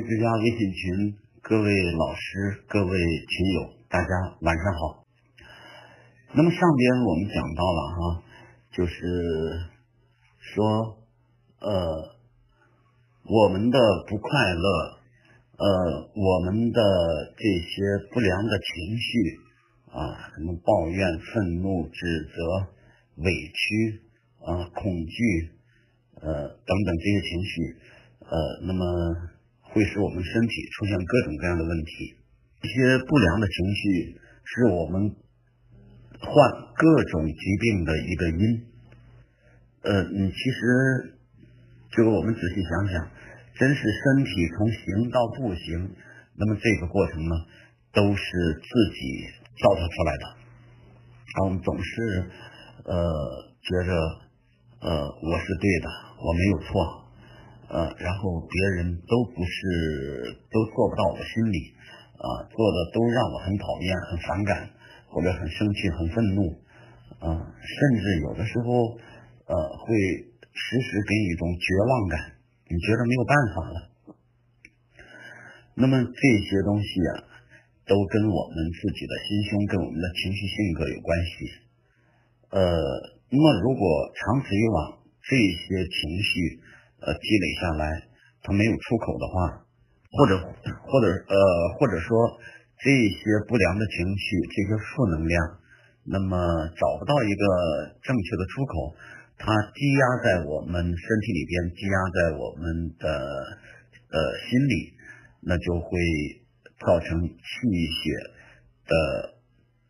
之家微信群，各位老师、各位群友，大家晚上好。那么上边我们讲到了哈，就是说，呃，我们的不快乐，呃，我们的这些不良的情绪啊，什么抱怨、愤怒、指责、委屈啊、恐惧，呃，等等这些情绪，呃，那么。会使我们身体出现各种各样的问题，一些不良的情绪是我们患各种疾病的一个因。呃，嗯，其实这个我们仔细想想，真是身体从行到不行，那么这个过程呢，都是自己造它出来的。我们总是呃觉着呃我是对的，我没有错。呃，然后别人都不是，都做不到我心里，啊，做的都让我很讨厌、很反感，或者很生气、很愤怒，啊，甚至有的时候，呃，会时时给你一种绝望感，你觉得没有办法了。那么这些东西啊，都跟我们自己的心胸、跟我们的情绪性格有关系。呃，那么如果长此以往，这些情绪，呃，积累下来，它没有出口的话，或者或者呃，或者说这些不良的情绪，这些负能量，那么找不到一个正确的出口，它积压在我们身体里边，积压在我们的呃心里，那就会造成气血的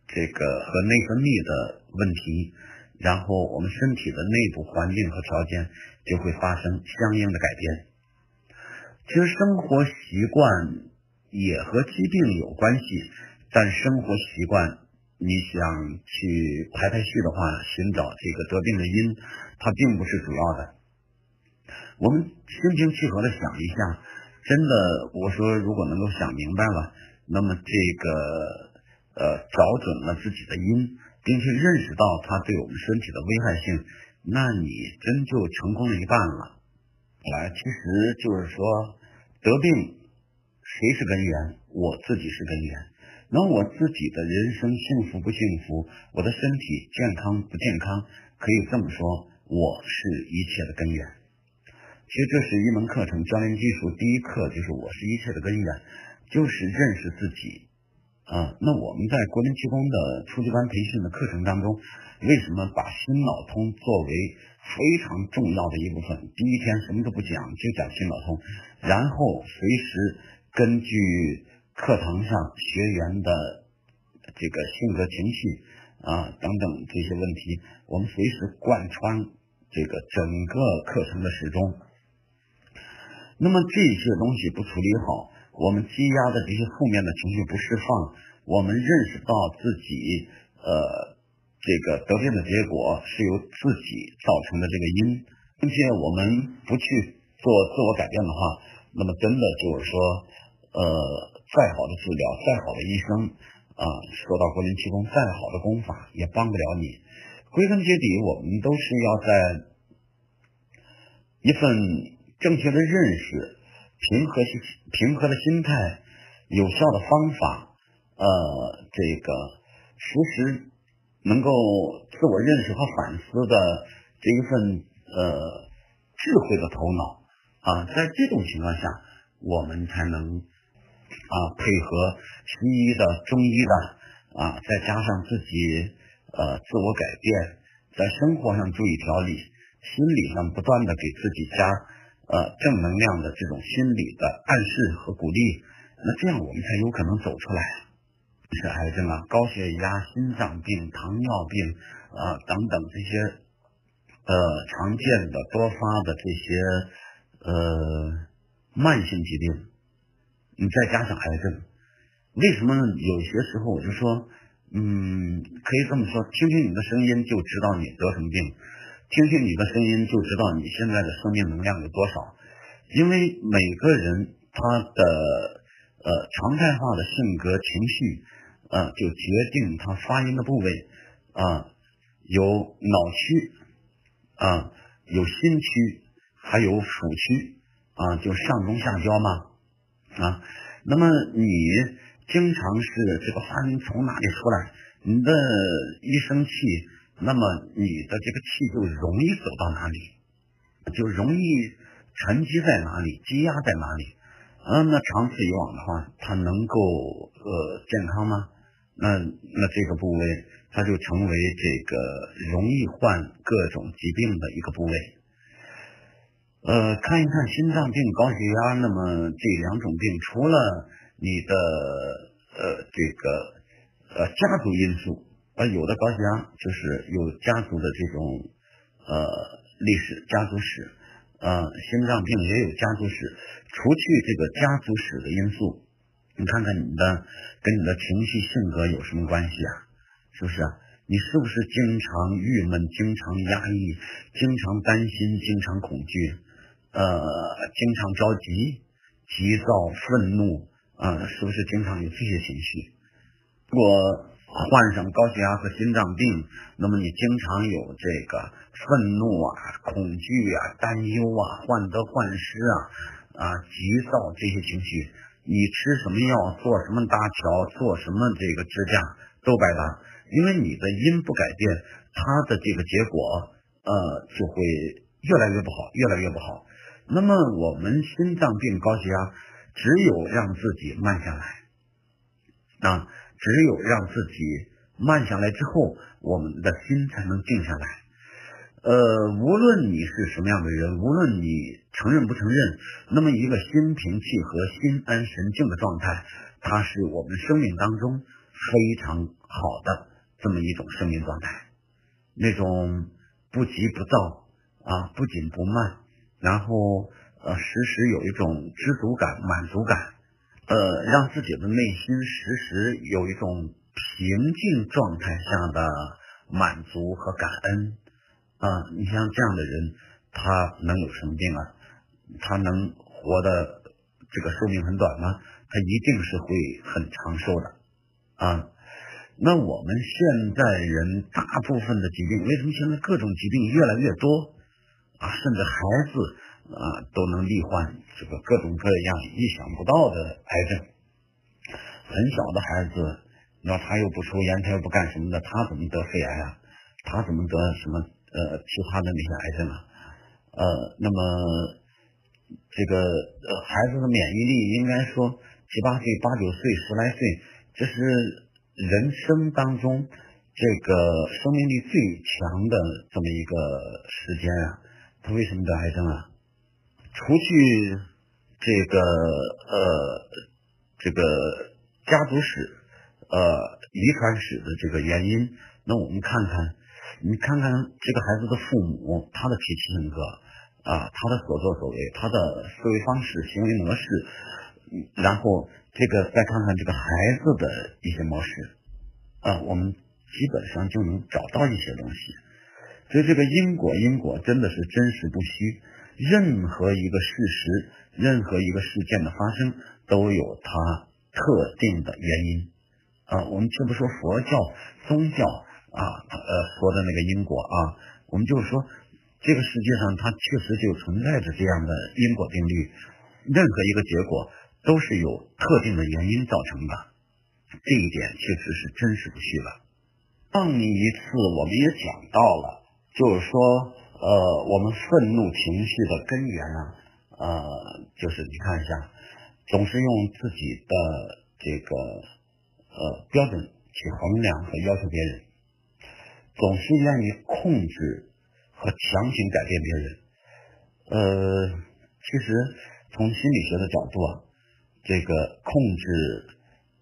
这个和内分泌的问题。然后我们身体的内部环境和条件就会发生相应的改变。其实生活习惯也和疾病有关系，但生活习惯你想去排排序的话，寻找这个得病的因，它并不是主要的。我们心平气和的想一下，真的，我说如果能够想明白了，那么这个呃找准了自己的因。并且认识到它对我们身体的危害性，那你真就成功了一半了。来，其实就是说，得病谁是根源？我自己是根源。那我自己的人生幸福不幸福，我的身体健康不健康，可以这么说，我是一切的根源。其实这是一门课程，教练技术第一课就是我是一切的根源，就是认识自己。啊，那我们在国民气功的初级班培训的课程当中，为什么把心脑通作为非常重要的一部分？第一天什么都不讲，就讲心脑通，然后随时根据课堂上学员的这个性格、情绪啊等等这些问题，我们随时贯穿这个整个课程的始终。那么这些东西不处理好。我们积压的这些负面的情绪不释放，我们认识到自己呃这个得病的结果是由自己造成的这个因，并且我们不去做自我改变的话，那么真的就是说呃再好的治疗，再好的医生啊，说到国民气功，再好的功法也帮不了你。归根结底，我们都是要在一份正确的认识。平和心、平和的心态，有效的方法，呃，这个时时能够自我认识和反思的这一份呃智慧的头脑啊，在这种情况下，我们才能啊配合西医的、中医的啊，再加上自己呃自我改变，在生活上注意调理，心理上不断的给自己加。呃，正能量的这种心理的暗示和鼓励，那这样我们才有可能走出来。是癌症啊，高血压、心脏病、糖尿病啊等等这些呃常见的多发的这些呃慢性疾病，你再加上癌症，为什么有些时候我就说，嗯，可以这么说，听听你的声音就知道你得什么病。听听你的声音，就知道你现在的生命能量有多少。因为每个人他的呃常态化的性格情绪，呃，就决定他发音的部位啊，有脑区啊，有心区，还有腹区啊，就上中下焦嘛。啊。那么你经常是这个发音从哪里出来？你的一生气，那么你的这个气就容易走到哪里，就容易沉积在哪里，积压在哪里。嗯，那长此以往的话，它能够呃健康吗？那那这个部位，它就成为这个容易患各种疾病的一个部位。呃，看一看心脏病、高血压，那么这两种病，除了你的呃这个呃家族因素，呃有的高血压就是有家族的这种呃历史家族史，呃心脏病也有家族史，除去这个家族史的因素。你看看你的跟你的情绪性格有什么关系啊？是不是？你是不是经常郁闷、经常压抑、经常担心、经常恐惧？呃，经常着急、急躁、愤怒啊？是不是经常有这些情绪？如果患上高血压和心脏病，那么你经常有这个愤怒啊、恐惧啊、担忧啊、患得患失啊啊、急躁这些情绪。你吃什么药，做什么搭桥，做什么这个支架都白搭，因为你的因不改变，它的这个结果呃就会越来越不好，越来越不好。那么我们心脏病、高血压，只有让自己慢下来啊，只有让自己慢下来之后，我们的心才能静下来。呃，无论你是什么样的人，无论你承认不承认，那么一个心平气和、心安神静的状态，它是我们生命当中非常好的这么一种生命状态。那种不急不躁啊，不紧不慢，然后呃，时时有一种知足感、满足感，呃，让自己的内心时时有一种平静状态下的满足和感恩。啊，你像这样的人，他能有什么病啊？他能活的这个寿命很短吗？他一定是会很长寿的啊。那我们现在人大部分的疾病，为什么现在各种疾病越来越多啊？甚至孩子啊都能罹患这个各种各样意想不到的癌症。很小的孩子，那他又不抽烟，他又不干什么的，他怎么得肺癌啊？他怎么得什么？呃，其他的那些癌症啊，呃，那么这个呃孩子的免疫力应该说七八岁、八九岁、十来岁，这是人生当中这个生命力最强的这么一个时间啊。他为什么得癌症啊？除去这个呃这个家族史、呃遗传史的这个原因，那我们看看。你看看这个孩子的父母，他的脾气性格啊，他的所作所为，他的思维方式、行为模式，然后这个再看看这个孩子的一些模式啊，我们基本上就能找到一些东西。所以这个因果，因果真的是真实不虚。任何一个事实，任何一个事件的发生，都有它特定的原因啊。我们却不说佛教、宗教。啊，呃，说的那个因果啊，我们就是说，这个世界上它确实就存在着这样的因果定律，任何一个结果都是有特定的原因造成的，这一点确实是真实不虚的。上一次我们也讲到了，就是说，呃，我们愤怒情绪的根源啊，呃，就是你看一下，总是用自己的这个呃标准去衡量和要求别人。总是愿意控制和强行改变别人。呃，其实从心理学的角度啊，这个控制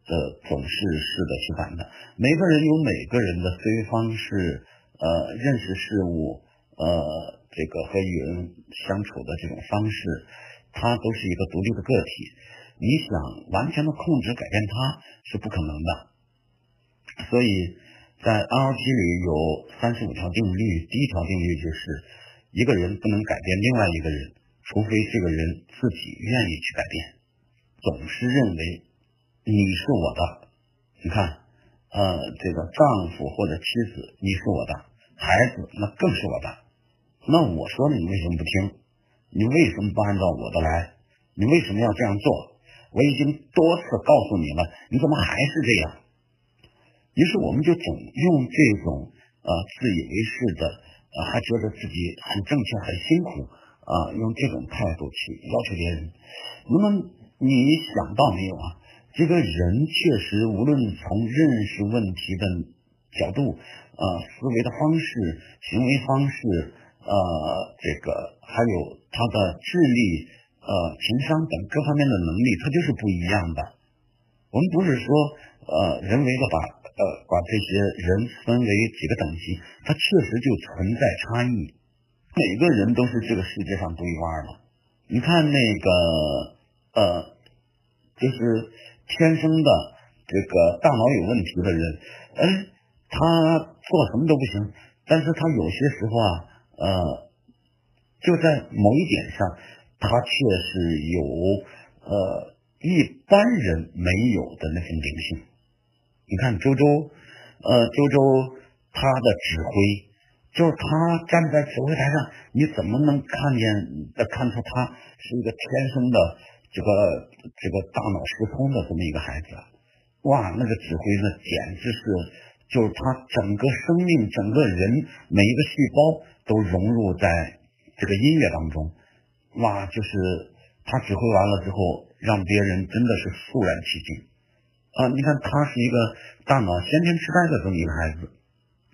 呃总是适得其反的。每个人有每个人的思维方式，呃，认识事物，呃，这个和与人相处的这种方式，他都是一个独立的个体。你想完全的控制改变他是不可能的，所以。在 NLP 里有三十五条定律，第一条定律就是一个人不能改变另外一个人，除非这个人自己愿意去改变。总是认为你是我的，你看，呃，这个丈夫或者妻子你是我的，孩子那更是我的。那我说你为什么不听？你为什么不按照我的来？你为什么要这样做？我已经多次告诉你了，你怎么还是这样？于是我们就总用这种呃自以为是的，呃还觉得自己很正确很辛苦啊，用这种态度去要求别人。那么你想到没有啊？这个人确实无论从认识问题的角度，呃思维的方式、行为方式，呃这个还有他的智力。呃，情商等各方面的能力，他就是不一样的。我们不是说呃人为的把呃把这些人分为几个等级，他确实就存在差异。每个人都是这个世界上独一无二的。你看那个呃，就是天生的这个大脑有问题的人，哎，他做什么都不行，但是他有些时候啊，呃，就在某一点上。他却是有呃一般人没有的那份灵性。你看周周，呃周周他的指挥，就是他站在指挥台上，你怎么能看见呃看出他是一个天生的这个这个大脑失聪的这么一个孩子？哇，那个指挥那简直是，就是他整个生命、整个人每一个细胞都融入在这个音乐当中。哇，就是他指挥完了之后，让别人真的是肃然起敬啊！你看，他是一个大脑先天痴呆的这么一个孩子，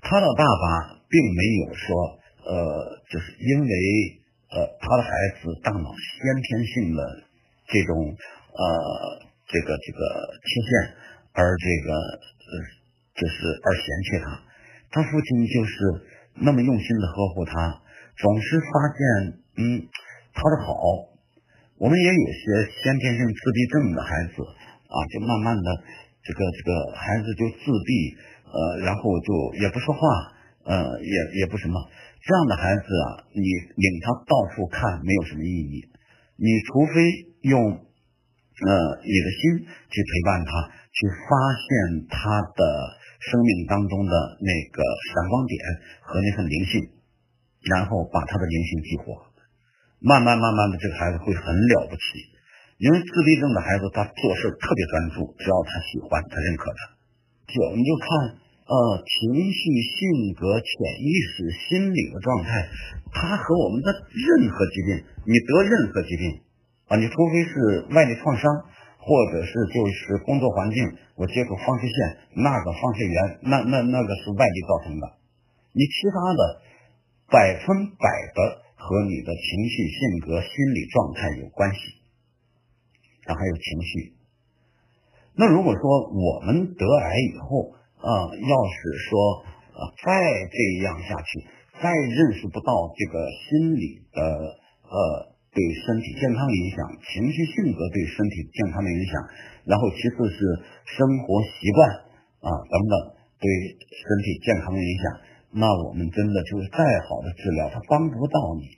他的爸爸并没有说，呃，就是因为呃他的孩子大脑先天性的这种呃这个这个缺陷而这个呃就是而嫌弃他，他父亲就是那么用心的呵护他，总是发现嗯。他的好，我们也有些先天性自闭症的孩子啊，就慢慢的这个这个孩子就自闭，呃，然后就也不说话，呃，也也不什么，这样的孩子啊，你领他到处看没有什么意义，你除非用呃你的心去陪伴他，去发现他的生命当中的那个闪光点和那份灵性，然后把他的灵性激活。慢慢慢慢的，这个孩子会很了不起，因为自闭症的孩子他做事特别专注，只要他喜欢，他认可的。就你就看，呃，情绪、性格、潜意识、心理的状态，他和我们的任何疾病，你得任何疾病啊，你除非是外力创伤，或者是就是工作环境，我接触放射线，那个放射源，那那那个是外力造成的，你其他的百分百的。和你的情绪、性格、心理状态有关系，啊，还有情绪。那如果说我们得癌以后，啊，要是说，啊，再这样下去，再认识不到这个心理的，呃，对身体健康影响，情绪、性格对身体健康的影响，然后其次是生活习惯，啊，等等对身体健康的影响。那我们真的就是再好的治疗，它帮不到你。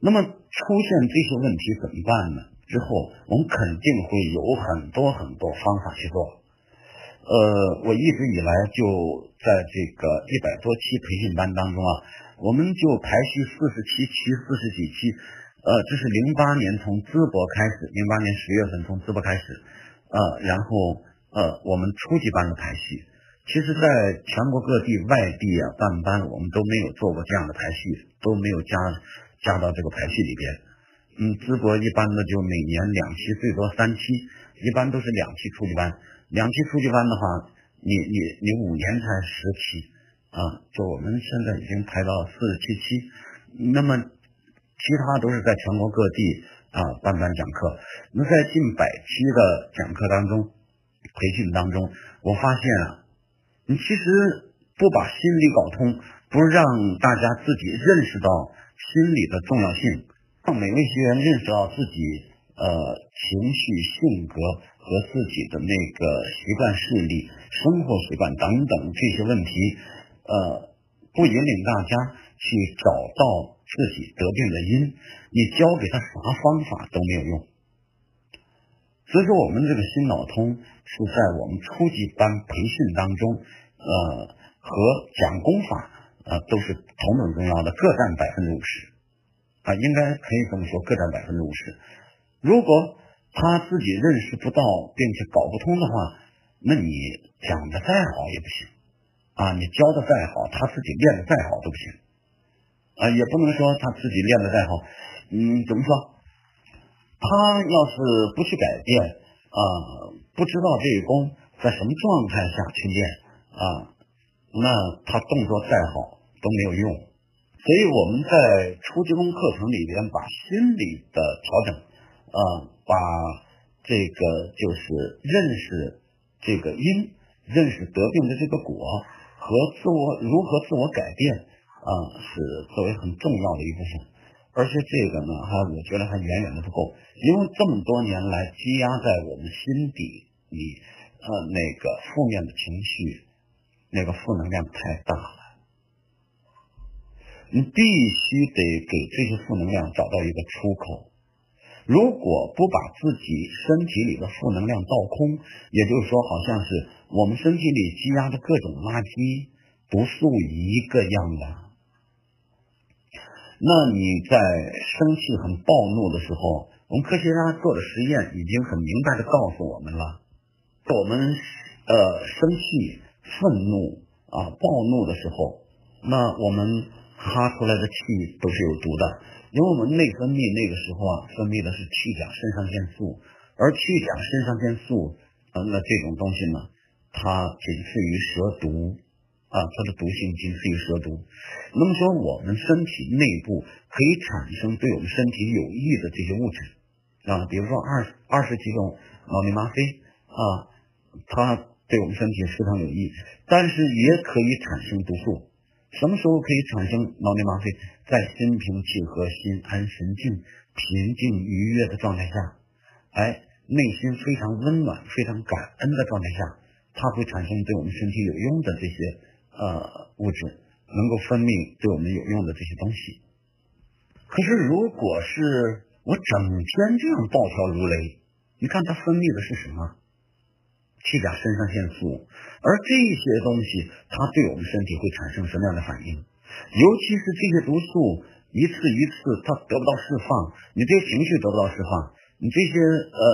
那么出现这些问题怎么办呢？之后我们肯定会有很多很多方法去做。呃，我一直以来就在这个一百多期培训班当中啊，我们就排序四十七期、四十几期。呃，这是零八年从淄博开始，零八年十月份从淄博开始，呃，然后呃，我们初级班的排序。其实，在全国各地外地啊办班，我们都没有做过这样的排序，都没有加加到这个排序里边。嗯，淄博一般的就每年两期，最多三期，一般都是两期初级班。两期初级班的话，你你你五年才十期啊，就我们现在已经排到四十七期。那么其他都是在全国各地啊办班讲课。那在近百期的讲课当中，培训当中，我发现啊。你其实不把心理搞通，不让大家自己认识到心理的重要性，让每位学员认识到自己呃情绪、性格和自己的那个习惯、视力、生活习惯等等这些问题，呃，不引领大家去找到自己得病的因，你教给他啥方法都没有用。所以说，我们这个心脑通是在我们初级班培训当中，呃，和讲功法啊都是同等重要的，各占百分之五十啊，应该可以这么说，各占百分之五十。如果他自己认识不到，并且搞不通的话，那你讲的再好也不行啊！你教的再好，他自己练的再好都不行啊！也不能说他自己练的再好，嗯，怎么说？他要是不去改变啊，不知道这个功在什么状态下去练啊，那他动作再好都没有用。所以我们在初级功课程里边，把心理的调整啊。把这个就是认识这个因，认识得病的这个果和自我如何自我改变啊，是作为很重要的一部分。而且这个呢，还我觉得还远远的不够，因为这么多年来积压在我们心底里呃那个负面的情绪，那个负能量太大了，你必须得给这些负能量找到一个出口。如果不把自己身体里的负能量倒空，也就是说，好像是我们身体里积压的各种垃圾不素一个样的，那你在生气很暴怒的时候，我们科学家做的实验已经很明白的告诉我们了，我们呃生气、愤怒啊暴怒的时候，那我们哈出来的气都是有毒的。因为我们内分泌那个时候啊，分泌的是去甲肾上腺素，而去甲肾上腺素，呃，那这种东西呢，它仅次于蛇毒啊，它的毒性仅次于蛇毒。那么说，我们身体内部可以产生对我们身体有益的这些物质啊，比如说二二十几种脑内吗啡啊，它对我们身体非常有益，但是也可以产生毒素。什么时候可以产生脑内吗啡？在心平气和、心安神静、平静愉悦的状态下，哎，内心非常温暖、非常感恩的状态下，它会产生对我们身体有用的这些呃物质，能够分泌对我们有用的这些东西。可是，如果是我整天这样暴跳如雷，你看它分泌的是什么？去甲肾上腺素，而这些东西它对我们身体会产生什么样的反应？尤其是这些毒素一次一次它得不到释放，你这些情绪得不到释放，你这些呃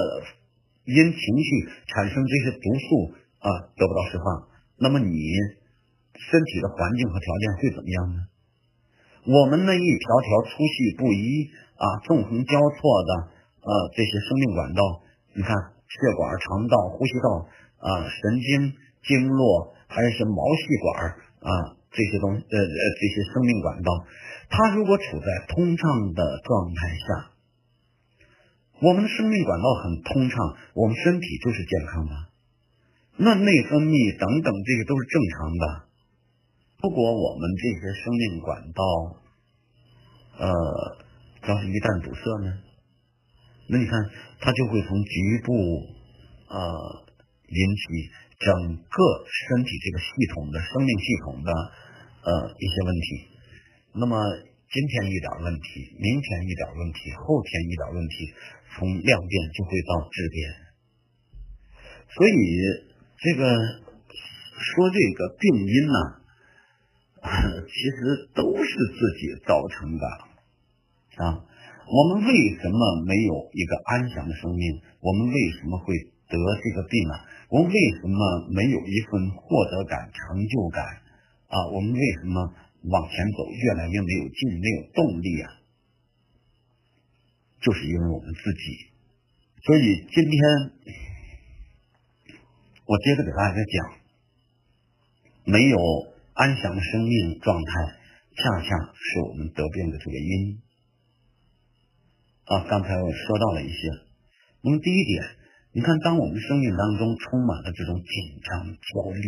因情绪产生这些毒素啊得不到释放，那么你身体的环境和条件会怎么样呢？我们那一条条粗细不一啊纵横交错的呃这些生命管道，你看。血管、肠道、呼吸道啊，神经、经络，还有一些毛细管啊，这些东呃呃这些生命管道，它如果处在通畅的状态下，我们的生命管道很通畅，我们身体就是健康的，那内分泌等等这些都是正常的。如果我们这些生命管道呃要是一旦堵塞呢？那你看，它就会从局部呃引起整个身体这个系统的生命系统的呃一些问题。那么今天一点问题，明天一点问题，后天一点问题，从量变就会到质变。所以这个说这个病因呢，其实都是自己造成的啊。我们为什么没有一个安详的生命？我们为什么会得这个病呢？我们为什么没有一份获得感、成就感？啊，我们为什么往前走越来越没有劲、没有动力啊？就是因为我们自己。所以今天我接着给大家讲，没有安详的生命状态，恰恰是我们得病的这个因。啊，刚才我说到了一些。那么第一点，你看，当我们生命当中充满了这种紧张、焦虑，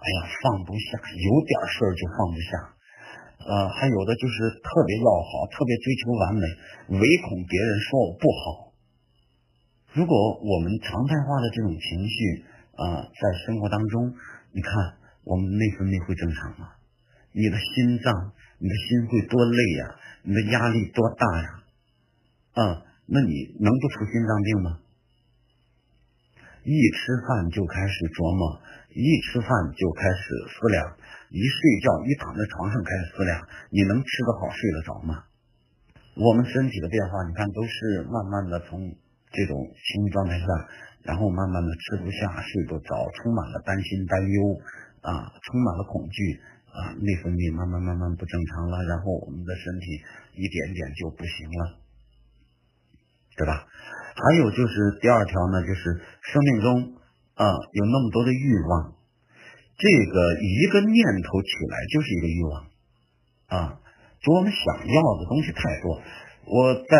哎呀，放不下，有点事儿就放不下，呃，还有的就是特别要好，特别追求完美，唯恐别人说我不好。如果我们常态化的这种情绪啊，在生活当中，你看我们内分泌会正常吗？你的心脏，你的心会多累呀？你的压力多大呀？啊，那你能不出心脏病吗？一吃饭就开始琢磨，一吃饭就开始思量，一睡觉一躺在床上开始思量，你能吃得好睡得着吗？我们身体的变化，你看都是慢慢的从这种心理状态下，然后慢慢的吃不下、睡不着，充满了担心、担忧啊，充满了恐惧啊，内分泌慢慢慢慢不正常了，然后我们的身体一点点就不行了，对吧？还有就是第二条呢，就是生命中啊有那么多的欲望，这个一个念头起来就是一个欲望啊，就我们想要的东西太多。我在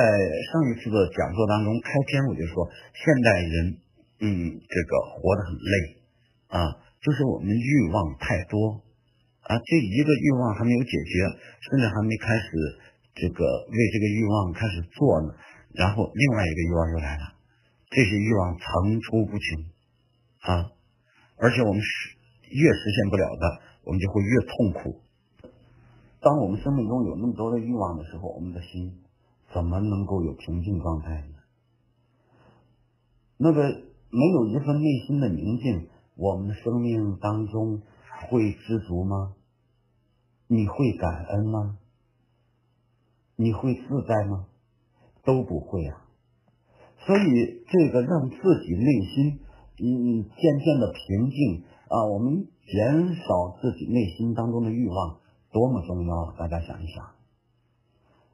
上一次的讲座当中开篇我就说，现代人，嗯，这个活得很累啊，就是我们欲望太多啊，这一个欲望还没有解决，甚至还没开始这个为这个欲望开始做呢，然后另外一个欲望又来了，这些欲望层出不穷啊，而且我们实越实现不了的，我们就会越痛苦。当我们生命中有那么多的欲望的时候，我们的心。怎么能够有平静状态呢？那个没有一份内心的宁静，我们的生命当中会知足吗？你会感恩吗？你会自在吗？都不会啊！所以这个让自己内心嗯渐渐的平静啊，我们减少自己内心当中的欲望，多么重要！大家想一想。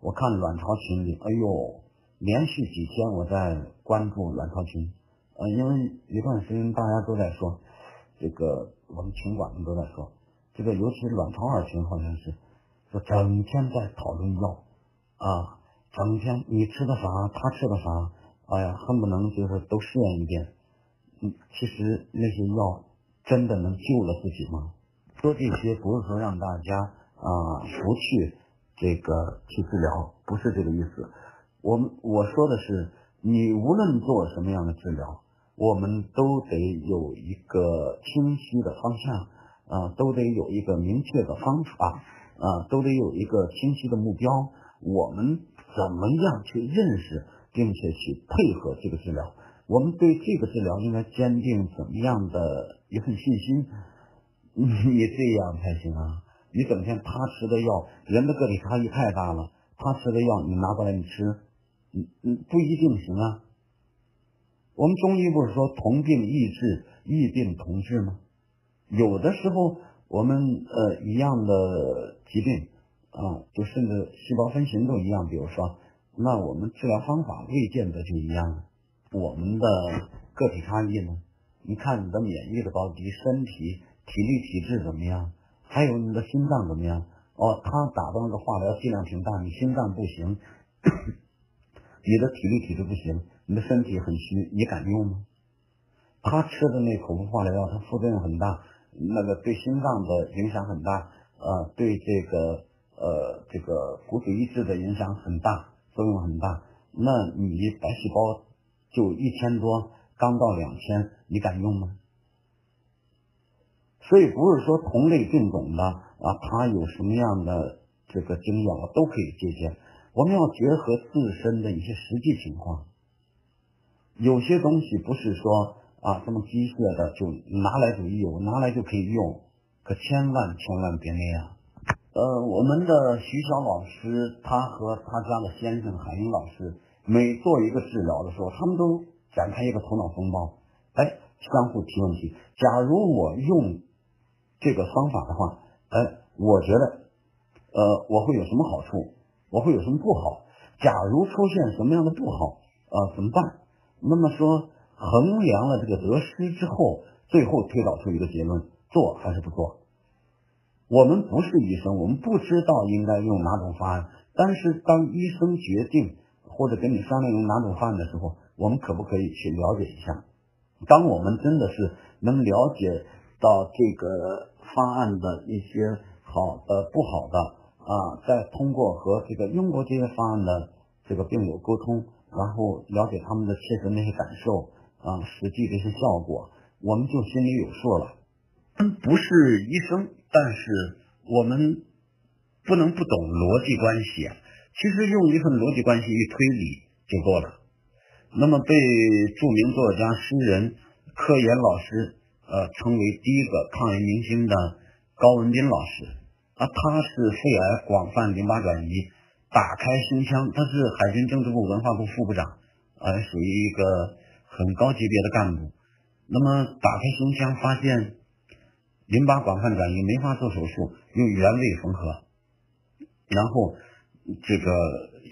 我看卵巢群里，哎呦，连续几天我在关注卵巢群，呃，因为一段时间大家都在说，这个我们群管们都在说，这个尤其卵巢二群好像是，说整天在讨论药，啊，整天你吃的啥，他吃的啥，哎呀，恨不能就是都试验一遍，嗯，其实那些药真的能救了自己吗？说这些不是说让大家啊不去。这个去治疗不是这个意思，我们我说的是，你无论做什么样的治疗，我们都得有一个清晰的方向啊，都得有一个明确的方法啊，都得有一个清晰的目标。我们怎么样去认识，并且去配合这个治疗？我们对这个治疗应该坚定怎么样的一份信心？你这样才行啊！你整天他吃的药，人的个体差异太大了。他吃的药，你拿过来你吃，嗯嗯，不一定行啊。我们中医不是说同病异治，异病同治吗？有的时候我们呃一样的疾病啊，就甚至细胞分型都一样。比如说，那我们治疗方法未见得就一样。我们的个体差异呢？你看你的免疫的高低，身体体力体质怎么样？还有你的心脏怎么样？哦，他打的那个化疗剂量挺大，你心脏不行，你的体力体质不行，你的身体很虚，你敢用吗？他吃的那口服化疗药，它副作用很大，那个对心脏的影响很大，呃，对这个呃这个骨髓抑制的影响很大，作用很大。那你白细胞就一千多，刚到两千，你敢用吗？所以不是说同类病种的啊，他有什么样的这个经验，我都可以借鉴。我们要结合自身的一些实际情况，有些东西不是说啊这么机械的就拿来就有，拿来就可以用，可千万千万别那样。呃，我们的徐晓老师，他和他家的先生海英老师，每做一个治疗的时候，他们都展开一个头脑风暴，哎，相互提问题。假如我用。这个方法的话，哎，我觉得，呃，我会有什么好处？我会有什么不好？假如出现什么样的不好，呃，怎么办？那么说，衡量了这个得失之后，最后推导出一个结论：做还是不做？我们不是医生，我们不知道应该用哪种方案。但是当医生决定或者跟你商量用哪种方案的时候，我们可不可以去了解一下？当我们真的是能了解。到这个方案的一些好的、不好的啊，再通过和这个用过这些方案的这个病友沟通，然后了解他们的切实那些感受啊，实际这些效果，我们就心里有数了。不是医生，但是我们不能不懂逻辑关系啊。其实用一份逻辑关系一推理就够了。那么被著名作家、诗人柯岩老师。呃，成为第一个抗癌明星的高文斌老师啊，他是肺癌广泛淋巴转移，打开胸腔，他是海军政治部文化部副部长呃，属于一个很高级别的干部。那么打开胸腔发现淋巴广泛转移，没法做手术，用原位缝合，然后这个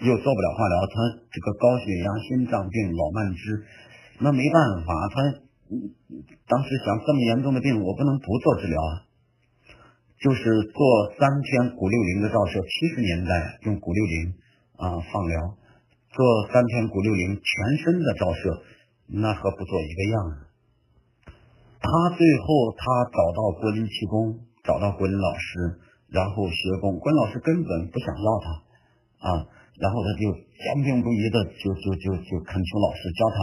又做不了化疗，他这个高血压、心脏病、老慢支，那没办法，他当时想这么严重的病，我不能不做治疗啊。就是做三天钴六零的照射，七十年代用钴六零啊放疗，做三天钴六零全身的照射，那和不做一个样。他最后他找到国林气功，找到国林老师，然后学功，国林老师根本不想要他啊，然后他就坚定不移的就就就就恳求老师教他，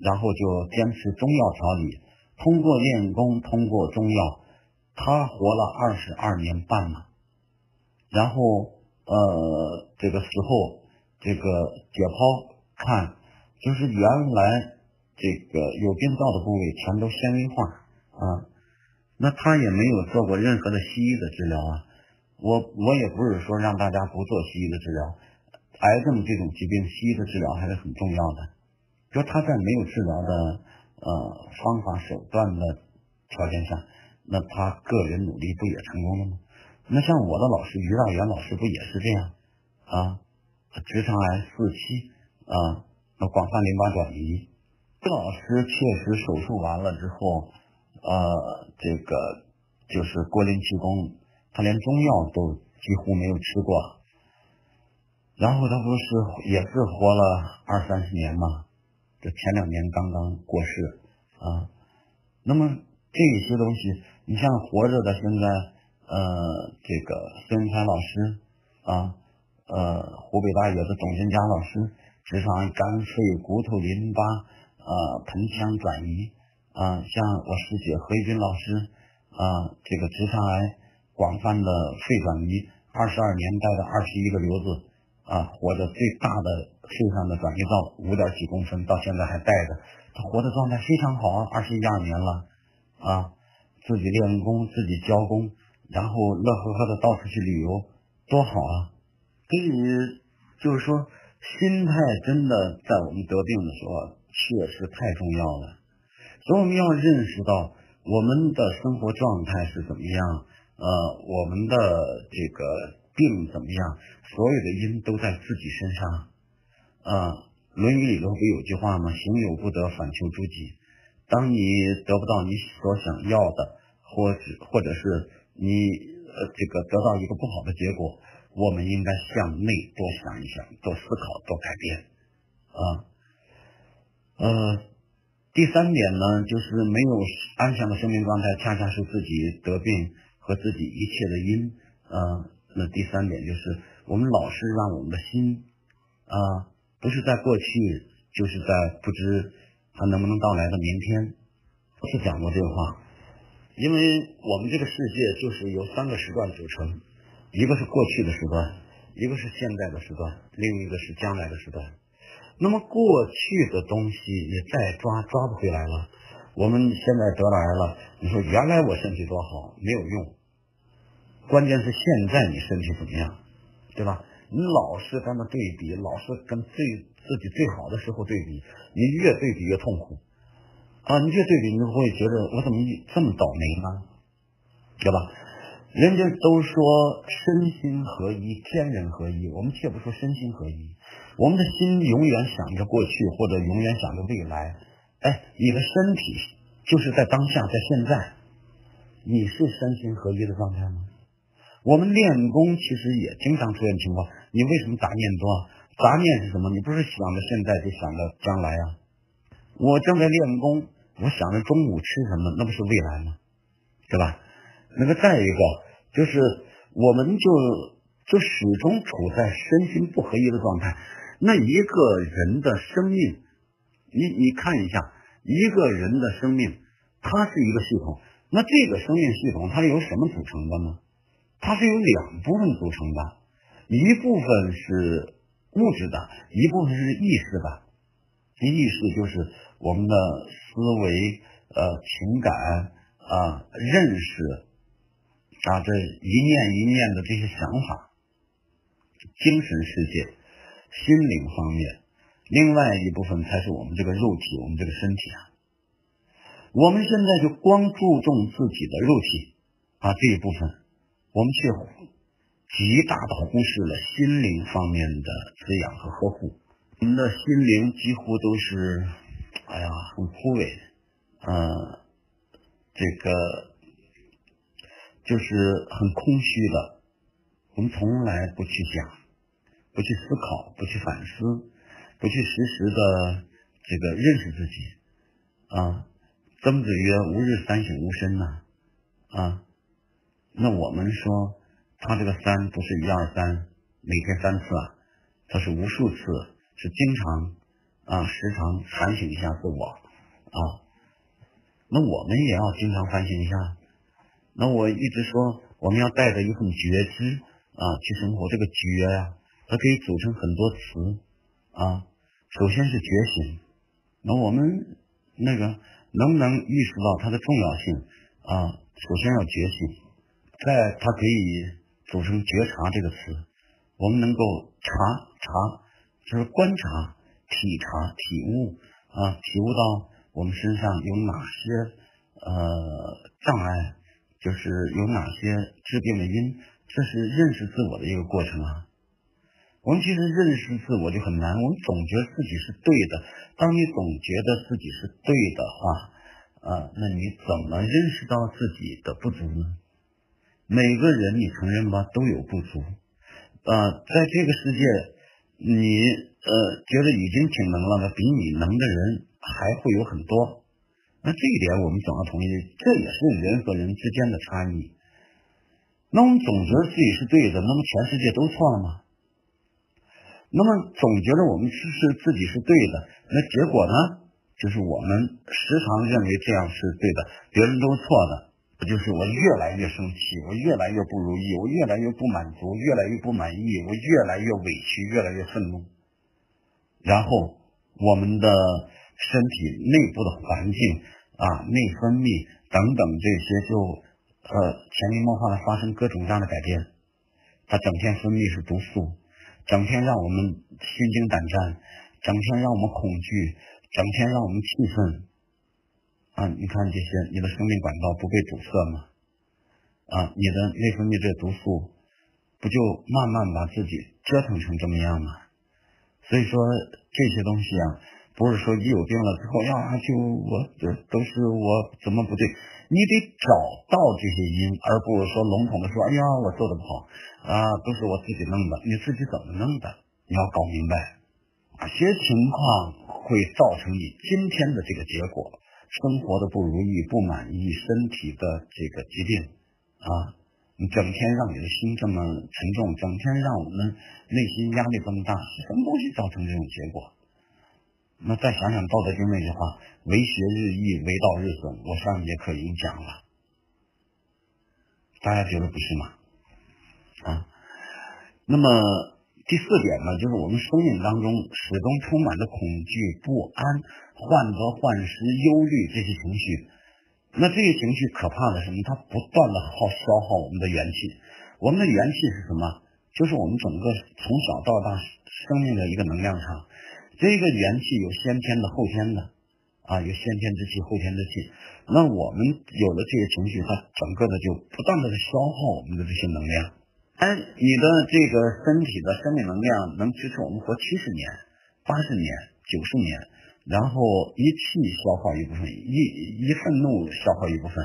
然后就坚持中药调理，通过练功，通过中药。他活了二十二年半了，然后呃，这个时候这个解剖看，就是原来这个有病灶的部位全都纤维化啊，那他也没有做过任何的西医的治疗啊，我我也不是说让大家不做西医的治疗，癌症这种疾病西医的治疗还是很重要的，就他在没有治疗的呃方法手段的条件下。那他个人努力不也成功了吗？那像我的老师于大元老师不也是这样啊？直肠癌四期啊，那广泛淋巴转移。这老师确实手术完了之后，呃，这个就是郭林气功，他连中药都几乎没有吃过。然后他不是也是活了二三十年吗？这前两年刚刚过世啊。那么这些东西。你像活着的现在，呃，这个孙云才老师啊，呃，湖北大学的董金佳老师，直肠癌、肝肺、骨头、淋巴，呃，盆腔转移啊，像我师姐何玉军老师啊，这个直肠癌广泛的肺转移，二十二年带的二十一个瘤子啊，活着最大的肺上的转移灶五点几公分，到现在还带着，他活的状态非常好啊，二十一二年了啊。自己练功，自己教功，然后乐呵呵的到处去旅游，多好啊！所以就是说，心态真的在我们得病的时候确实太重要了。所以我们要认识到我们的生活状态是怎么样，呃，我们的这个病怎么样，所有的因都在自己身上。啊，《论语》里头不有句话吗？行有不得，反求诸己。当你得不到你所想要的，或者或者是你呃这个得到一个不好的结果，我们应该向内多想一想，多思考，多改变啊。呃，第三点呢，就是没有安详的生命状态，恰恰是自己得病和自己一切的因啊。那第三点就是，我们老是让我们的心啊，不是在过去，就是在不知。它能不能到来的明天？是讲过这个话，因为我们这个世界就是由三个时段组成，一个是过去的时段，一个是现在的时段，另一个是将来的时段。那么过去的东西你再抓抓不回来了。我们现在得来了，你说原来我身体多好，没有用。关键是现在你身体怎么样，对吧？你老是跟他对比，老是跟最自己最好的时候对比，你越对比越痛苦啊！你越对比，你就会觉得我怎么这么倒霉呢？对吧？人家都说身心合一，天人合一，我们却不说身心合一。我们的心永远想着过去，或者永远想着未来。哎，你的身体就是在当下，在现在，你是身心合一的状态吗？我们练功其实也经常出现情况，你为什么杂念多？杂念是什么？你不是想着现在就想着将来啊？我正在练功，我想着中午吃什么，那不是未来吗？对吧？那个再一个就是，我们就就始终处在身心不合一的状态。那一个人的生命，你你看一下，一个人的生命，它是一个系统。那这个生命系统，它是由什么组成的呢？它是由两部分组成的，一部分是物质的，一部分是意识的。意识就是我们的思维、呃情感啊、认识啊这一念一念的这些想法，精神世界、心灵方面，另外一部分才是我们这个肉体，我们这个身体啊。我们现在就光注重自己的肉体啊这一部分，我们却极大的忽视了心灵方面的滋养和呵护。我们的心灵几乎都是，哎呀，很枯萎，呃，这个就是很空虚的。我们从来不去想，不去思考，不去反思，不去实时的这个认识自己啊。曾子曰：“吾日三省吾身”呐，啊，那我们说。他这个三不是一二三，每天三次啊，他是无数次，是经常啊，时常反省一下自我啊。那我们也要经常反省一下。那我一直说，我们要带着一份觉知啊去生活。这个觉呀，它可以组成很多词啊。首先是觉醒，那我们那个能不能意识到它的重要性啊？首先要觉醒，再它可以。组成觉察这个词，我们能够察察，就是观察、体察、体悟啊，体悟到我们身上有哪些呃障碍，就是有哪些治病的因，这是认识自我的一个过程啊。我们其实认识自我就很难，我们总觉得自己是对的。当你总觉得自己是对的话，啊，那你怎么认识到自己的不足呢？每个人，你承认吧，都有不足，啊，在这个世界，你呃觉得已经挺能了的，比你能的人还会有很多。那这一点我们总要同意，这也是人和人之间的差异。那我们总觉得自己是对的，那么全世界都错了吗？那么总觉得我们是是自己是对的，那结果呢？就是我们时常认为这样是对的，别人都错的。就是我越来越生气，我越来越不如意，我越来越不满足，越来越不满意，我越来越委屈，越来越愤怒。然后我们的身体内部的环境啊，内分泌等等这些就呃潜移默化的发生各种各样的改变。它整天分泌是毒素，整天让我们心惊胆战，整天让我们恐惧，整天让我们气愤。啊，你看这些，你的生命管道不被堵塞吗？啊，你的内分泌这毒素不就慢慢把自己折腾成这么样吗？所以说这些东西啊，不是说一有病了之后呀，就我这都是我怎么不对？你得找到这些因，而不是说笼统的说，哎呀，我做的不好啊，都是我自己弄的。你自己怎么弄的？你要搞明白哪些情况会造成你今天的这个结果。生活的不如意、不满意，身体的这个疾病啊，你整天让你的心这么沉重，整天让我们内心压力这么大，是什么东西造成这种结果？那再想想《道德经》那句话：“为学日益，为道日损。”我上节课已经讲了，大家觉得不是吗？啊，那么。第四点呢，就是我们生命当中始终充满着恐惧、不安、患得患失、忧虑这些情绪。那这些情绪可怕的是什么？它不断的耗消耗我们的元气。我们的元气是什么？就是我们整个从小到大生命的一个能量场。这个元气有先天的、后天的啊，有先天之气、后天之气。那我们有了这些情绪，它整个的就不断的消耗我们的这些能量。哎，你的这个身体的生命能量能支持我们活七十年、八十年、九十年，然后一气消耗一部分，一一愤怒消耗一部分，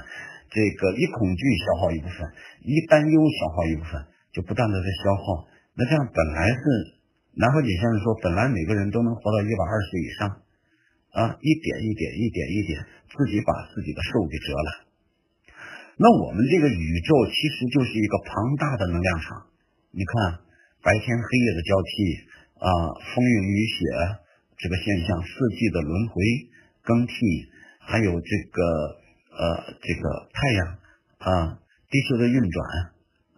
这个一恐惧消耗一部分，一担忧消耗一部分，就不断的在消耗。那这样本来是南怀瑾先生说，本来每个人都能活到一百二十岁以上，啊，一点一点，一点一点，自己把自己的寿给折了。那我们这个宇宙其实就是一个庞大的能量场。你看，白天黑夜的交替啊，风云雨雪这个现象，四季的轮回更替，还有这个呃这个太阳啊，地球的运转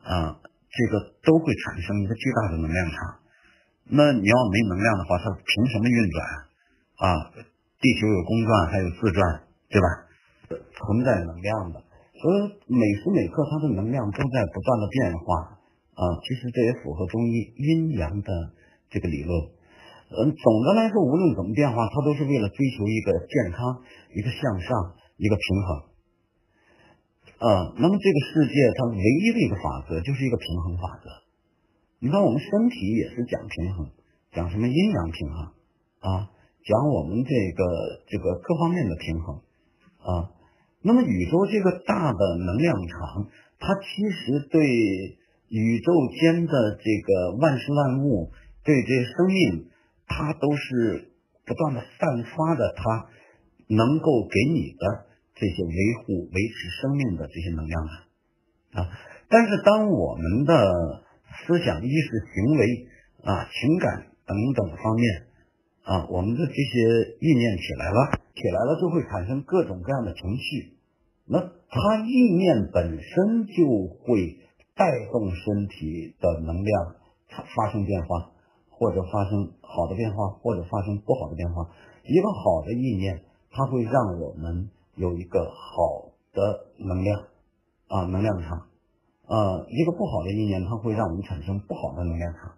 啊，这个都会产生一个巨大的能量场。那你要没能量的话，它凭什么运转啊？地球有公转，还有自转，对吧？存在能量的。所以每时每刻，它的能量都在不断的变化啊。其实这也符合中医阴阳的这个理论。嗯，总的来说，无论怎么变化，它都是为了追求一个健康、一个向上、一个平衡。呃，那么这个世界它唯一的一个法则就是一个平衡法则。你看，我们身体也是讲平衡，讲什么阴阳平衡啊，讲我们这个这个各方面的平衡啊。那么宇宙这个大的能量场，它其实对宇宙间的这个万事万物，对这些生命。它都是不断的散发的，它能够给你的这些维护、维持生命的这些能量的啊。但是，当我们的思想、意识、行为啊、情感等等方面啊，我们的这些意念起来了，起来了就会产生各种各样的情绪。那它意念本身就会带动身体的能量发生变化。或者发生好的变化，或者发生不好的变化。一个好的意念，它会让我们有一个好的能量啊，能量场。呃，一个不好的意念，它会让我们产生不好的能量场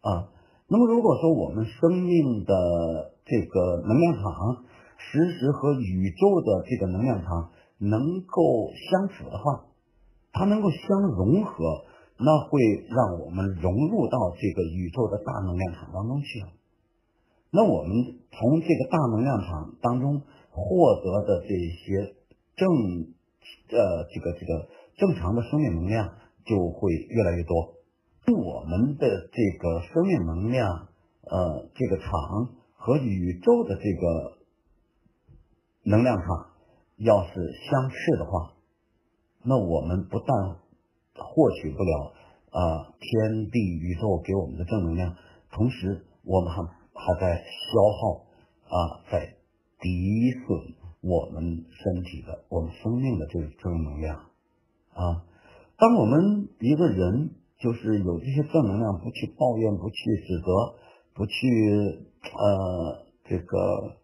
啊。那么，如果说我们生命的这个能量场时时和宇宙的这个能量场能够相处的话，它能够相融合。那会让我们融入到这个宇宙的大能量场当中去。那我们从这个大能量场当中获得的这些正呃这个这个正常的生命能量就会越来越多。我们的这个生命能量呃这个场和宇宙的这个能量场要是相斥的话，那我们不但获取不了啊天地宇宙给我们的正能量，同时我们还还在消耗啊，在抵损我们身体的、我们生命的这个正能量啊。当我们一个人就是有这些正能量，不去抱怨、不去指责、不去呃这个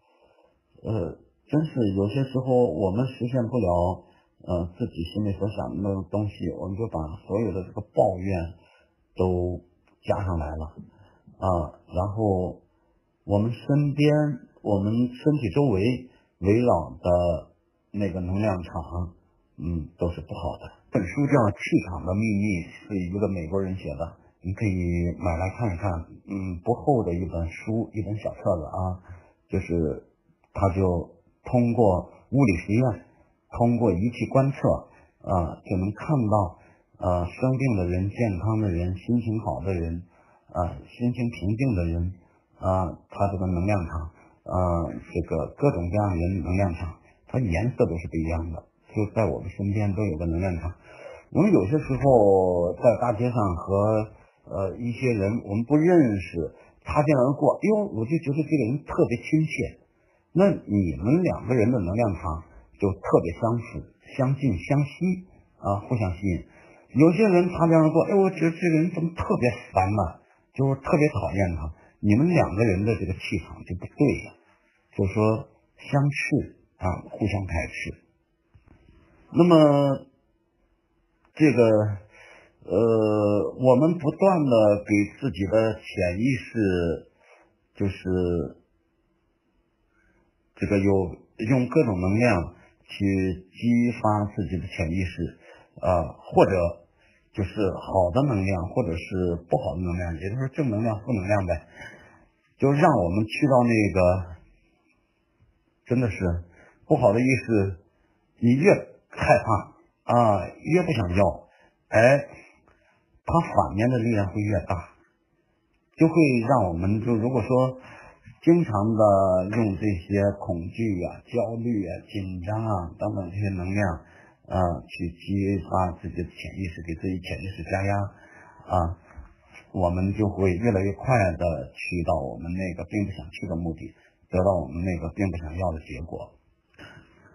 呃，真是有些时候我们实现不了。呃，自己心里所想的那种东西，我们就把所有的这个抱怨都加上来了啊。然后我们身边、我们身体周围围绕的那个能量场，嗯，都是不好的。本书叫《气场的秘密》，是一个美国人写的，你可以买来看一看。嗯，不厚的一本书，一本小册子啊，就是他就通过物理实验。通过仪器观测，啊，就能看到，呃，生病的人、健康的人、心情好的人，啊，心情平静的人，啊，他这个能量场，呃，这个各种各样人能量场，它颜色都是不一样的，就在我们身边都有个能量场。我们有些时候在大街上和呃一些人我们不认识，擦肩而过，哎呦，我就觉得这个人特别亲切。那你们两个人的能量场？就特别相似、相近、相吸啊，互相吸引。有些人擦边而过，哎，我觉得这个人怎么特别烦呐，就是特别讨厌他。你们两个人的这个气场就不对呀，就说相斥啊，互相排斥。那么这个呃，我们不断的给自己的潜意识，就是这个有用各种能量。去激发自己的潜意识，啊，或者就是好的能量，或者是不好的能量，也就是正能量、负能量呗，就让我们去到那个，真的是不好的意思，你越害怕啊，越不想要，哎，它反面的力量会越大，就会让我们就如果说。经常的用这些恐惧啊、焦虑啊、紧张啊等等这些能量啊，去激发自己的潜意识，给自己潜意识加压啊，我们就会越来越快的去到我们那个并不想去的目的，得到我们那个并不想要的结果。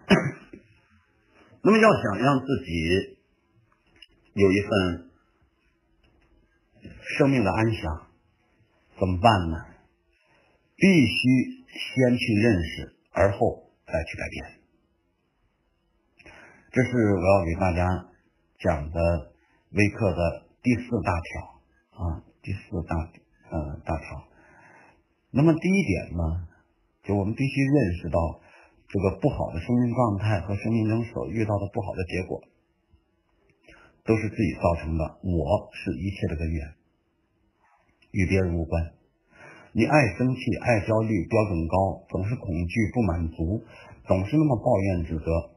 那么，要想让自己有一份生命的安详，怎么办呢？必须先去认识，而后再去改变。这是我要给大家讲的微课的第四大条啊，第四大呃大条。那么第一点呢，就我们必须认识到，这个不好的生命状态和生命中所遇到的不好的结果，都是自己造成的。我是一切的根源，与别人无关。你爱生气、爱焦虑、标准高，总是恐惧、不满足，总是那么抱怨、指责。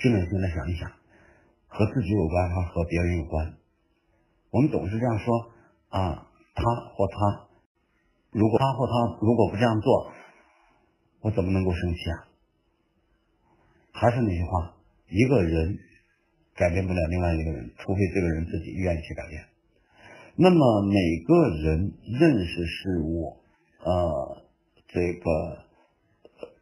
静下心来想一想，和自己有关还是和别人有关？我们总是这样说啊，他或他，如果他或他如果不这样做，我怎么能够生气啊？还是那句话，一个人改变不了另外一个人，除非这个人自己愿意去改变。那么每个人认识事物，呃，这个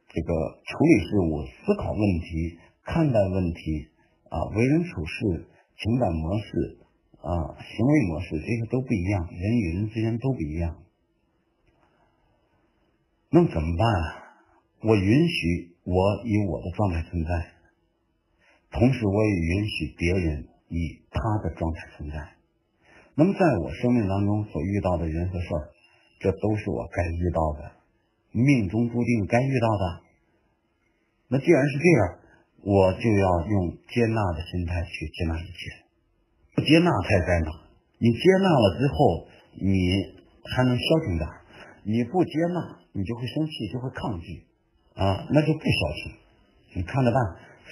这个处理事物、思考问题、看待问题啊，为人处事、情感模式啊、行为模式，这些都不一样，人与人之间都不一样。那怎么办？我允许我以我的状态存在，同时我也允许别人以他的状态存在。那么，在我生命当中所遇到的人和事儿，这都是我该遇到的，命中注定该遇到的。那既然是这样，我就要用接纳的心态去接纳一切。不接纳才灾难。你接纳了之后，你还能消停点；你不接纳，你就会生气，就会抗拒啊，那就不消停。你看着办，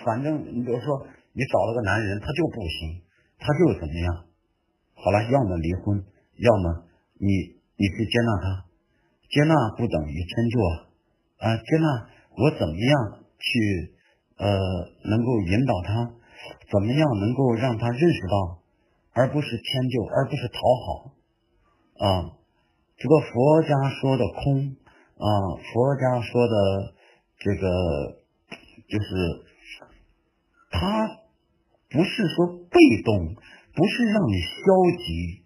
反正你比如说，你找了个男人，他就不行，他就怎么样。好了，要么离婚，要么你你去接纳他，接纳不等于迁就啊啊，接纳我怎么样去呃能够引导他，怎么样能够让他认识到，而不是迁就，而不是讨好啊。这个佛家说的空啊，佛家说的这个就是他不是说被动。不是让你消极，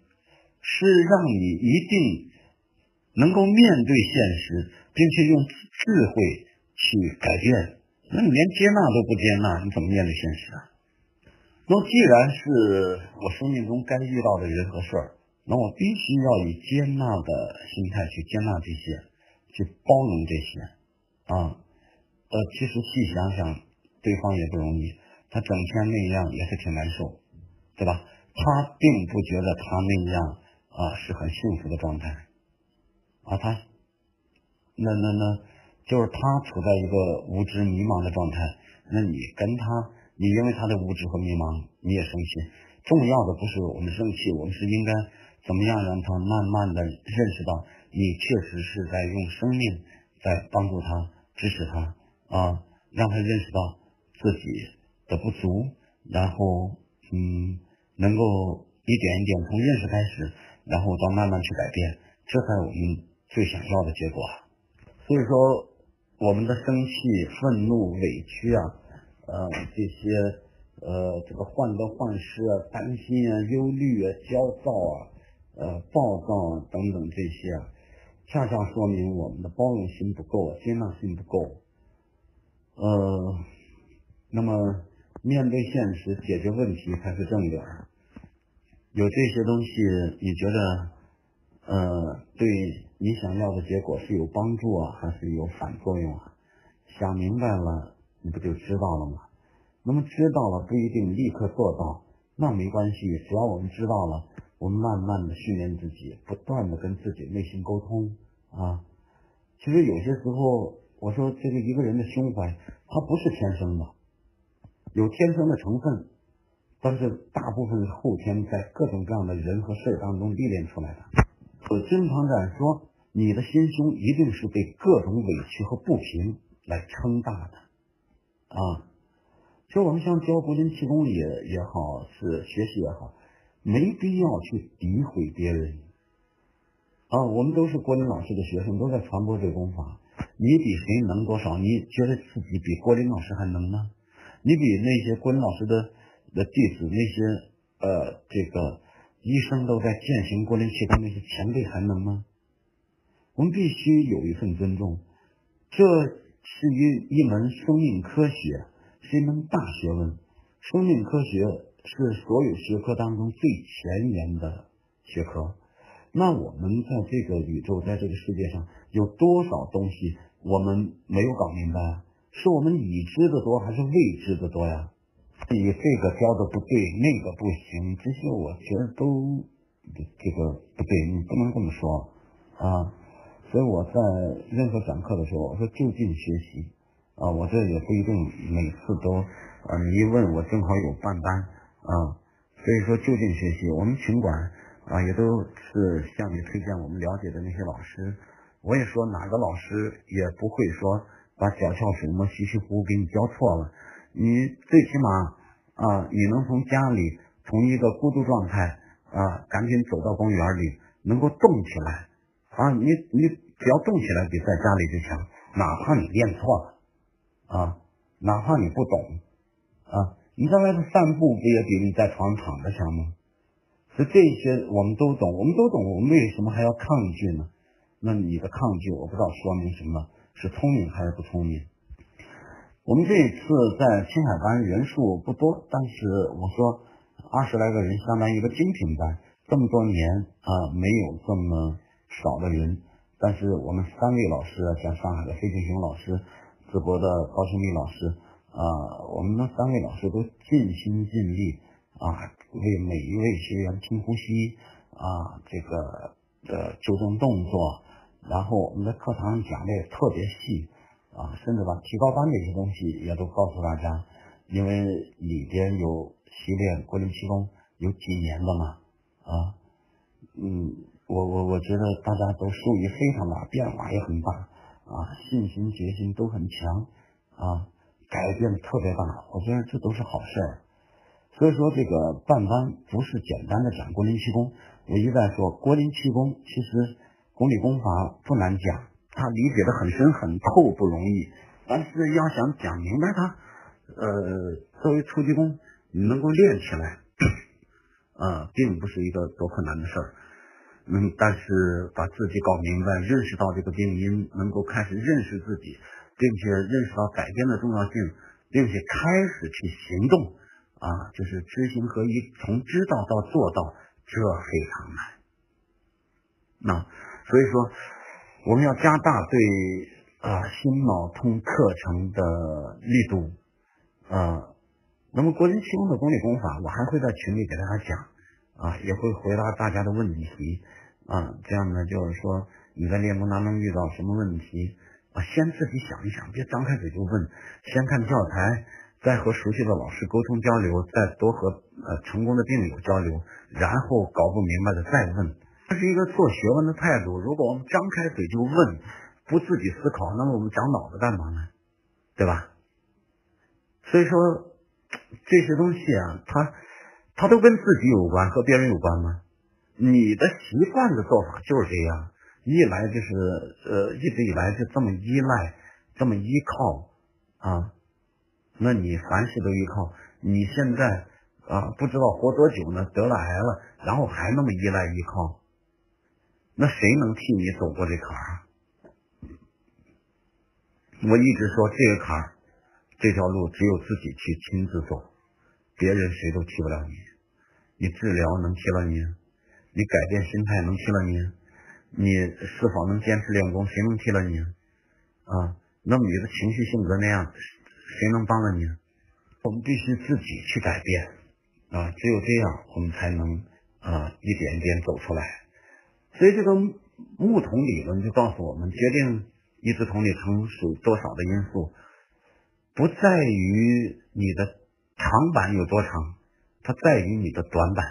是让你一定能够面对现实，并且用智慧去改变。那你连接纳都不接纳，你怎么面对现实啊？那既然是我生命中该遇到的人和事儿，那我必须要以接纳的心态去接纳这些，去包容这些啊。呃，其实细想想，对方也不容易，他整天那样也是挺难受，对吧？他并不觉得他那样啊是很幸福的状态啊，他那那那就是他处在一个无知迷茫的状态。那你跟他，你因为他的无知和迷茫，你也生气。重要的不是我们生气，我们是应该怎么样让他慢慢的认识到，你确实是在用生命在帮助他、支持他啊，让他认识到自己的不足，然后嗯。能够一点一点从认识开始，然后到慢慢去改变，这才我们最想要的结果。所以说，我们的生气、愤怒、委屈啊，呃，这些呃，这个患得患失啊、担心啊、忧虑啊、焦躁啊、呃、暴躁啊等等这些啊，恰恰说明我们的包容心不够，接纳心不够。呃，那么。面对现实，解决问题才是正点儿。有这些东西，你觉得，呃，对你想要的结果是有帮助啊，还是有反作用啊？想明白了，你不就知道了吗？那么知道了不一定立刻做到，那没关系，只要我们知道了，我们慢慢的训练自己，不断的跟自己内心沟通啊。其实有些时候，我说这个一个人的胸怀，他不是天生的。有天生的成分，但是大部分是后天在各种各样的人和事儿当中历练出来的。我经常在说，你的心胸一定是被各种委屈和不平来撑大的啊！就我们像教国林气功也也好，是学习也好，没必要去诋毁别人啊！我们都是郭林老师的学生，都在传播这功法。你比谁能多少？你觉得自己比郭林老师还能呢？你比那些郭林老师的的弟子，那些呃这个一生都在践行郭林气功那些前辈还能吗？我们必须有一份尊重，这是一一门生命科学，是一门大学问。生命科学是所有学科当中最前沿的学科。那我们在这个宇宙，在这个世界上，有多少东西我们没有搞明白？是我们已知的多，还是未知的多呀？你这个教的不对，那个不行，这些我觉得都这个不对，你不能这么说啊。所以我在任何讲课的时候，我说就近学习啊。我这也不一定每次都啊，你一问我正好有半班啊。所以说就近学习，我们群管啊也都是向你推荐我们了解的那些老师。我也说哪个老师也不会说把脚翘什么稀稀糊糊给你教错了。你最起码啊，你能从家里从一个孤独状态啊，赶紧走到公园里，能够动起来啊，你你只要动起来，比在家里就强。哪怕你练错了啊，哪怕你不懂啊，你在外头散步不也比你在床上躺着强吗？所以这些我们都懂，我们都懂，我们为什么还要抗拒呢？那你的抗拒，我不知道说明什么，是聪明还是不聪明？我们这一次在青海班人数不多，但是我说二十来个人相当于一个精品班，这么多年啊没有这么少的人。但是我们三位老师，像上海的费俊雄老师、淄博的高胜利老师啊，我们的三位老师都尽心尽力啊，为每一位学员听呼吸啊，这个的纠正动作，然后我们的课堂讲的也特别细。啊，甚至把提高班的一些东西也都告诉大家，因为里边有习练国林气功有几年了嘛，啊，嗯，我我我觉得大家都受益非常大，变化也很大，啊，信心决心都很强，啊，改变特别大，我觉得这都是好事儿。所以说这个办班不是简单的讲国林气功，我一再说国林气功其实功理功法不难讲。他理解的很深很透不容易，但是要想讲明白它，呃，作为初级功，你能够练起来，啊，并不是一个多困难的事儿。嗯，但是把自己搞明白，认识到这个病因，能够开始认识自己，并且认识到改变的重要性，并且开始去行动，啊，就是知行合一，从知道到做到，这非常难。那所以说。我们要加大对啊心脑通课程的力度啊。那么国林气功的功理功法，我还会在群里给大家讲啊，也会回答大家的问题啊。这样呢，就是说你在练功当中遇到什么问题啊，先自己想一想，别张开嘴就问，先看教材，再和熟悉的老师沟通交流，再多和呃成功的病友交流，然后搞不明白的再问。这是一个做学问的态度。如果我们张开嘴就问，不自己思考，那么我们长脑子干嘛呢？对吧？所以说这些东西啊，它它都跟自己有关，和别人有关吗？你的习惯的做法就是这样，一来就是呃，一直以来就这么依赖，这么依靠啊。那你凡事都依靠，你现在啊不知道活多久呢，得了癌了，然后还那么依赖依靠。那谁能替你走过这坎儿？我一直说这个坎儿，这条路只有自己去亲自走，别人谁都替不了你。你治疗能替了你？你改变心态能替了你？你是否能坚持练功？谁能替了你？啊，那么你的情绪性格那样，谁能帮了你？我们必须自己去改变啊！只有这样，我们才能啊一点一点走出来。所以这个木桶理论就告诉我们，决定一只桶里盛水多少的因素，不在于你的长板有多长，它在于你的短板。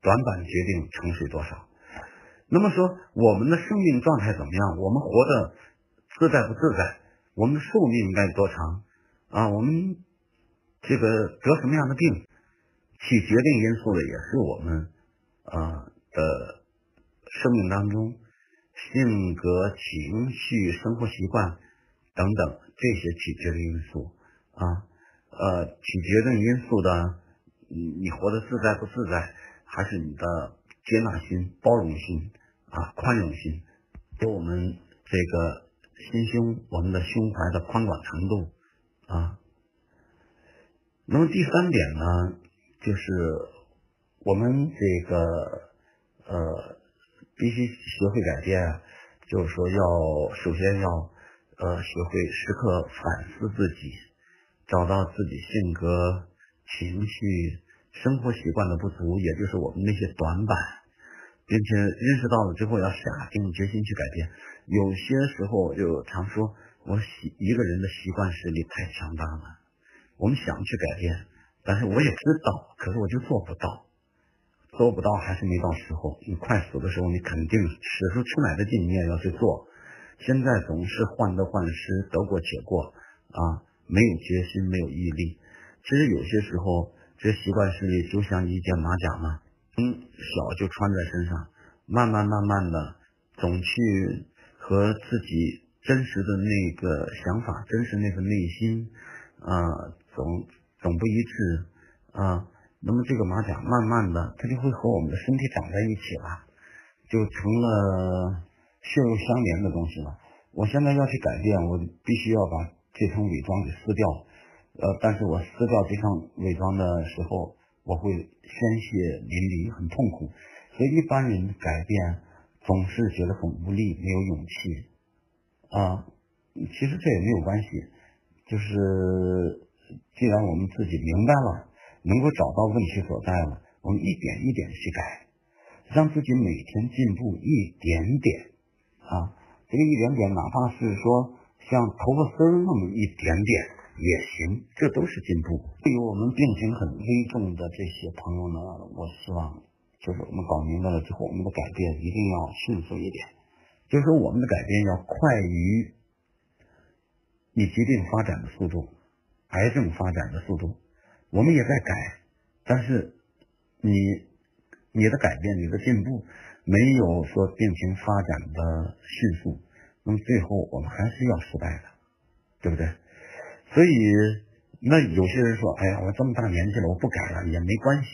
短板决定盛水多少。那么说，我们的生命状态怎么样？我们活得自在不自在？我们的寿命应该有多长？啊，我们这个得什么样的病？起决定因素的也是我们啊的。生命当中，性格、情绪、生活习惯等等这些起决定因素啊，呃，起决定因素的，你你活得自在不自在，还是你的接纳心、包容心啊、宽容心，给我们这个心胸、我们的胸怀的宽广程度啊。那么第三点呢，就是我们这个呃。必须学会改变，就是说要首先要呃学会时刻反思自己，找到自己性格、情绪、生活习惯的不足，也就是我们那些短板，并且认识到了之后要下定决心去改变。有些时候就常说，我习一个人的习惯实力太强大了，我们想去改变，但是我也知道，可是我就做不到。做不到还是没到时候。你快死的时候，你肯定使出吃奶的劲，你也要去做。现在总是患得患失，得过且过啊，没有决心，没有毅力。其实有些时候，这习惯势力就像一件马甲嘛，从小就穿在身上，慢慢慢慢的，总去和自己真实的那个想法、真实那个内心啊，总总不一致啊。那么这个马甲慢慢的，它就会和我们的身体长在一起了，就成了血肉相连的东西了。我现在要去改变，我必须要把这层伪装给撕掉。呃，但是我撕掉这层伪装的时候，我会鲜血淋漓，很痛苦。所以一般人改变总是觉得很无力，没有勇气。啊，其实这也没有关系，就是既然我们自己明白了。能够找到问题所在了，我们一点一点去改，让自己每天进步一点点啊！这个一点点，哪怕是说像头发丝儿那么一点点也行，这都是进步。对于我们病情很危重的这些朋友呢，我希望就是我们搞明白了之后，我们的改变一定要迅速一点，就是说我们的改变要快于你疾病发展的速度，癌症发展的速度。我们也在改，但是你你的改变，你的进步，没有说病情发展的迅速，那么最后我们还是要失败的，对不对？所以那有些人说，哎呀，我这么大年纪了，我不改了也没关系，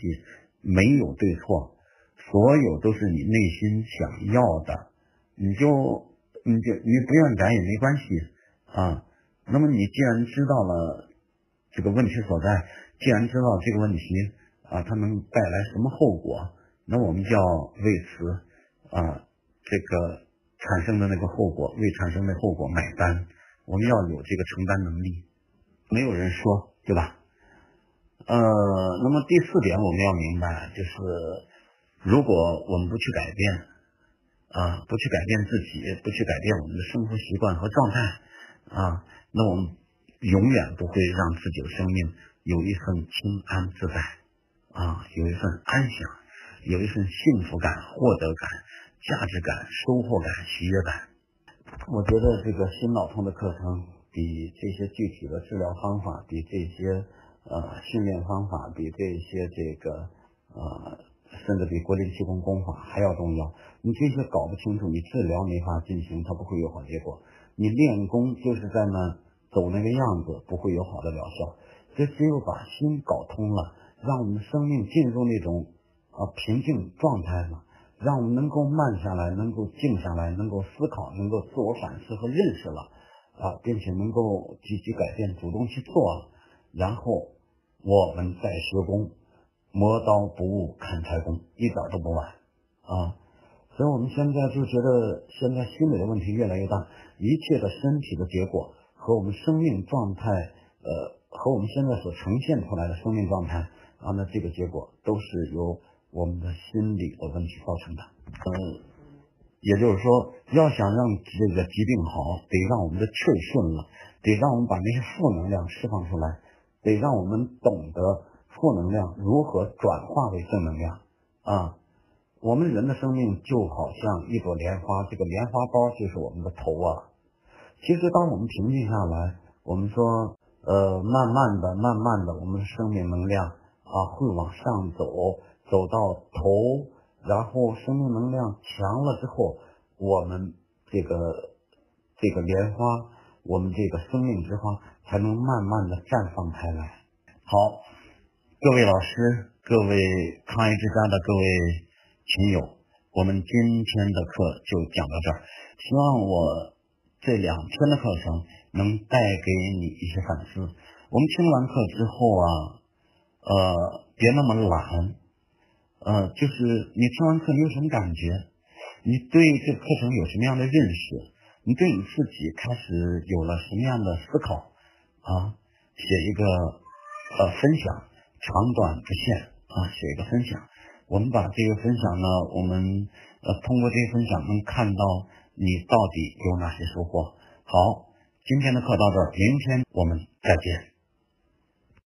没有对错，所有都是你内心想要的，你就你就你不愿改也没关系啊。那么你既然知道了这个问题所在。既然知道这个问题啊，它能带来什么后果，那我们就要为此啊，这个产生的那个后果，未产生的后果买单。我们要有这个承担能力。没有人说，对吧？呃，那么第四点我们要明白，就是如果我们不去改变啊，不去改变自己，不去改变我们的生活习惯和状态啊，那我们永远不会让自己的生命。有一份清安自在啊，有一份安详，有一份幸福感、获得感、价值感、收获感、喜悦感。我觉得这个心脑通的课程比这些具体的治疗方法，比这些呃训练方法，比这些这个呃，甚至比国立气功功法还要重要。你这些搞不清楚，你治疗没法进行，它不会有好结果。你练功就是在那走那个样子，不会有好的疗效。这只有把心搞通了，让我们的生命进入那种啊平静状态了，让我们能够慢下来，能够静下来，能够思考，能够自我反思和认识了啊，并且能够积极改变，主动去做了，然后我们再学功，磨刀不误砍柴工，一点都不晚啊！所以我们现在就觉得，现在心理的问题越来越大，一切的身体的结果和我们生命状态呃。和我们现在所呈现出来的生命状态啊，那这个结果都是由我们的心理的问题造成的。嗯，也就是说，要想让这个疾病好，得让我们的气儿顺了，得让我们把那些负能量释放出来，得让我们懂得负能量如何转化为正能量啊。我们人的生命就好像一朵莲花，这个莲花苞就是我们的头啊。其实，当我们平静下来，我们说。呃，慢慢的，慢慢的，我们的生命能量啊会往上走，走到头，然后生命能量强了之后，我们这个这个莲花，我们这个生命之花才能慢慢的绽放开来。好，各位老师，各位康益之家的各位群友，我们今天的课就讲到这儿，希望我这两天的课程。能带给你一些反思。我们听完课之后啊，呃，别那么懒，呃，就是你听完课你有什么感觉？你对这个课程有什么样的认识？你对你自己开始有了什么样的思考？啊，写一个呃分享，长短不限啊，写一个分享。我们把这个分享呢，我们呃通过这个分享能看到你到底有哪些收获。好，今天的课到这儿，明天我们再见。